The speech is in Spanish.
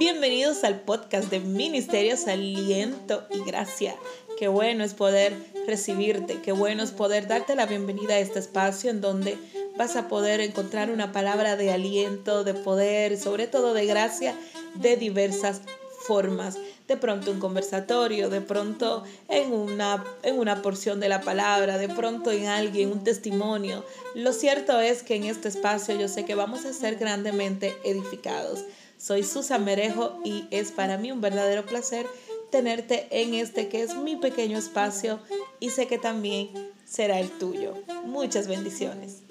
Bienvenidos al podcast de Ministerios Aliento y Gracia. Qué bueno es poder recibirte, qué bueno es poder darte la bienvenida a este espacio en donde vas a poder encontrar una palabra de aliento, de poder, sobre todo de gracia, de diversas formas. De pronto un conversatorio, de pronto en una, en una porción de la palabra, de pronto en alguien, un testimonio. Lo cierto es que en este espacio yo sé que vamos a ser grandemente edificados. Soy Susan Merejo y es para mí un verdadero placer tenerte en este que es mi pequeño espacio y sé que también será el tuyo. Muchas bendiciones.